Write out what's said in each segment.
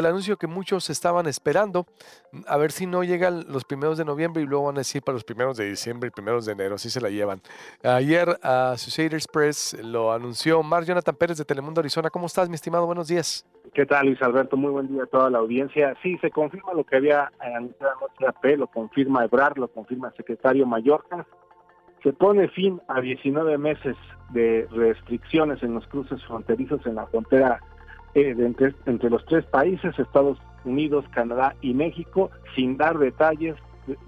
el anuncio que muchos estaban esperando. A ver si no llegan los primeros de noviembre y luego van a decir para los primeros de diciembre y primeros de enero. Así se la llevan. Ayer Associated Press lo anunció. Mar Jonathan Pérez de Telemundo Arizona. ¿Cómo estás, mi estimado? Buenos días. ¿Qué tal, Luis Alberto? Muy buen día a toda la audiencia. Sí, se confirma lo que había anunciado anoche lo confirma Ebrar, lo confirma el secretario Mallorca. Se pone fin a 19 meses de restricciones en los cruces fronterizos en la frontera eh, entre, los tres países, Estados Unidos, Canadá y México, sin dar detalles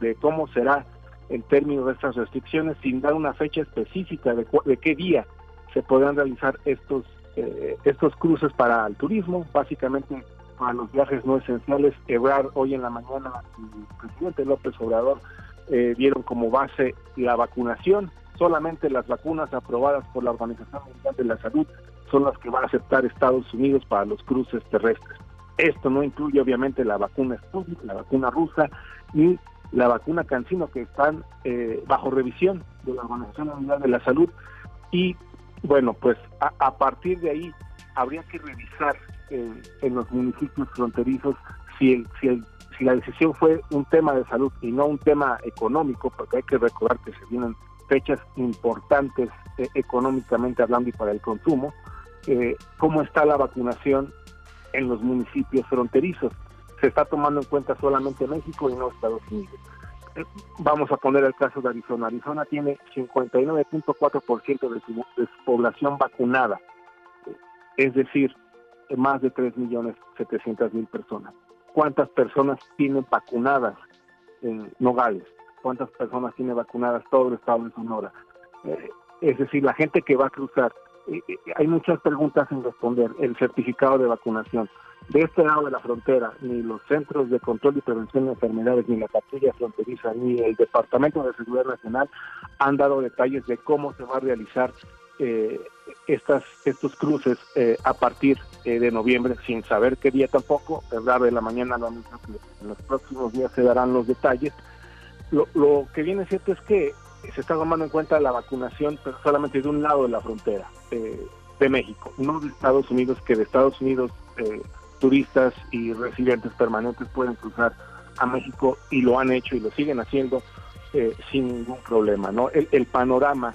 de, cómo será en términos de estas restricciones, sin dar una fecha específica de, qué día se podrán realizar estos, eh, estos cruces para el turismo, básicamente para los viajes no esenciales. Ebrar hoy en la mañana, el presidente López Obrador eh, dieron como base la vacunación, solamente las vacunas aprobadas por la Organización Mundial de la Salud son las que va a aceptar Estados Unidos para los cruces terrestres. Esto no incluye obviamente la vacuna Sputnik, la vacuna rusa, ni la vacuna Cancino que están eh, bajo revisión de la Organización Mundial de la Salud. Y bueno, pues a, partir de ahí habría que revisar en los municipios fronterizos si, el, si, si la decisión fue un tema de salud y no un tema económico, porque hay que recordar que se vienen fechas importantes eh, económicamente hablando y para el consumo, eh, cómo está la vacunación en los municipios fronterizos. Se está tomando en cuenta solamente México y no Estados Unidos. Eh, vamos a poner el caso de Arizona. Arizona tiene 59.4% de su, población vacunada, es decir, más de 3.700.000 personas. ¿Cuántas personas tienen vacunadas en Nogales? ¿Cuántas personas tiene vacunadas todo el estado de Sonora? Eh, es decir, la gente que va a cruzar hay muchas preguntas en responder. El certificado de vacunación. De este lado de la frontera, ni los centros de control y prevención de enfermedades, ni la patrulla fronteriza, ni el Departamento de Seguridad Nacional han dado detalles de cómo se va a realizar eh, estas, estos cruces eh, a partir eh, de noviembre, sin saber qué día tampoco. El de la mañana lo que en los próximos días se darán los detalles. Lo que viene cierto es que se está tomando en cuenta la vacunación, solamente de un lado de la frontera eh, de México, no de Estados Unidos, que de Estados Unidos eh, turistas y residentes permanentes pueden cruzar a México y lo han hecho y lo siguen haciendo eh, sin ningún problema. ¿no? El, panorama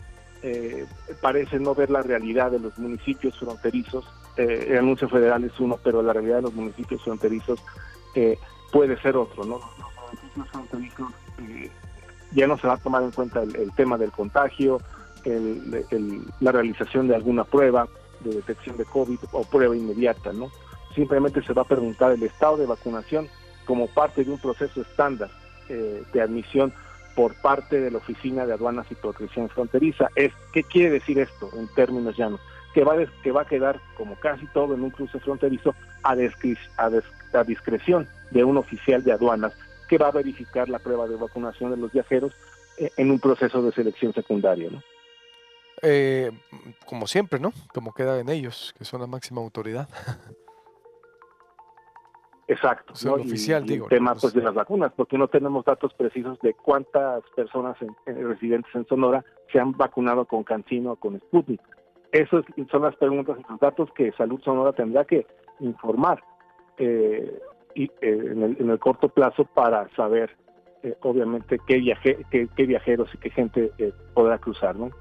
parece no ver la realidad de los municipios fronterizos. el anuncio federal es uno, pero la realidad de los municipios fronterizos puede ser otro. ¿no? Los municipios fronterizos ya no se va a tomar en cuenta el, tema del contagio, la realización de alguna prueba de detección de COVID o prueba inmediata, ¿no? Simplemente se va a preguntar el estado de vacunación como parte de un proceso estándar eh, de admisión por parte de la Oficina de Aduanas y Protección Fronteriza. Es, ¿Qué quiere decir esto en términos llanos? Que va, que va a quedar, como casi todo en un cruce fronterizo, a, a discreción de un oficial de aduanas que va a verificar la prueba de vacunación de los viajeros eh, en un proceso de selección secundaria. ¿no? Eh, como siempre, ¿no? Como queda en ellos, que son la máxima autoridad. Exacto. ¿no? oficial, digo. El tema pues, de las vacunas, porque no tenemos datos precisos de cuántas personas residentes en Sonora se han vacunado con Cancino o con Sputnik. Esas son las preguntas y los datos que Salud Sonora tendrá que informar. Eh, y, eh, en, el, corto plazo para saber, eh, obviamente, qué, viaje, qué, viajeros y qué gente eh, podrá cruzar. ¿no?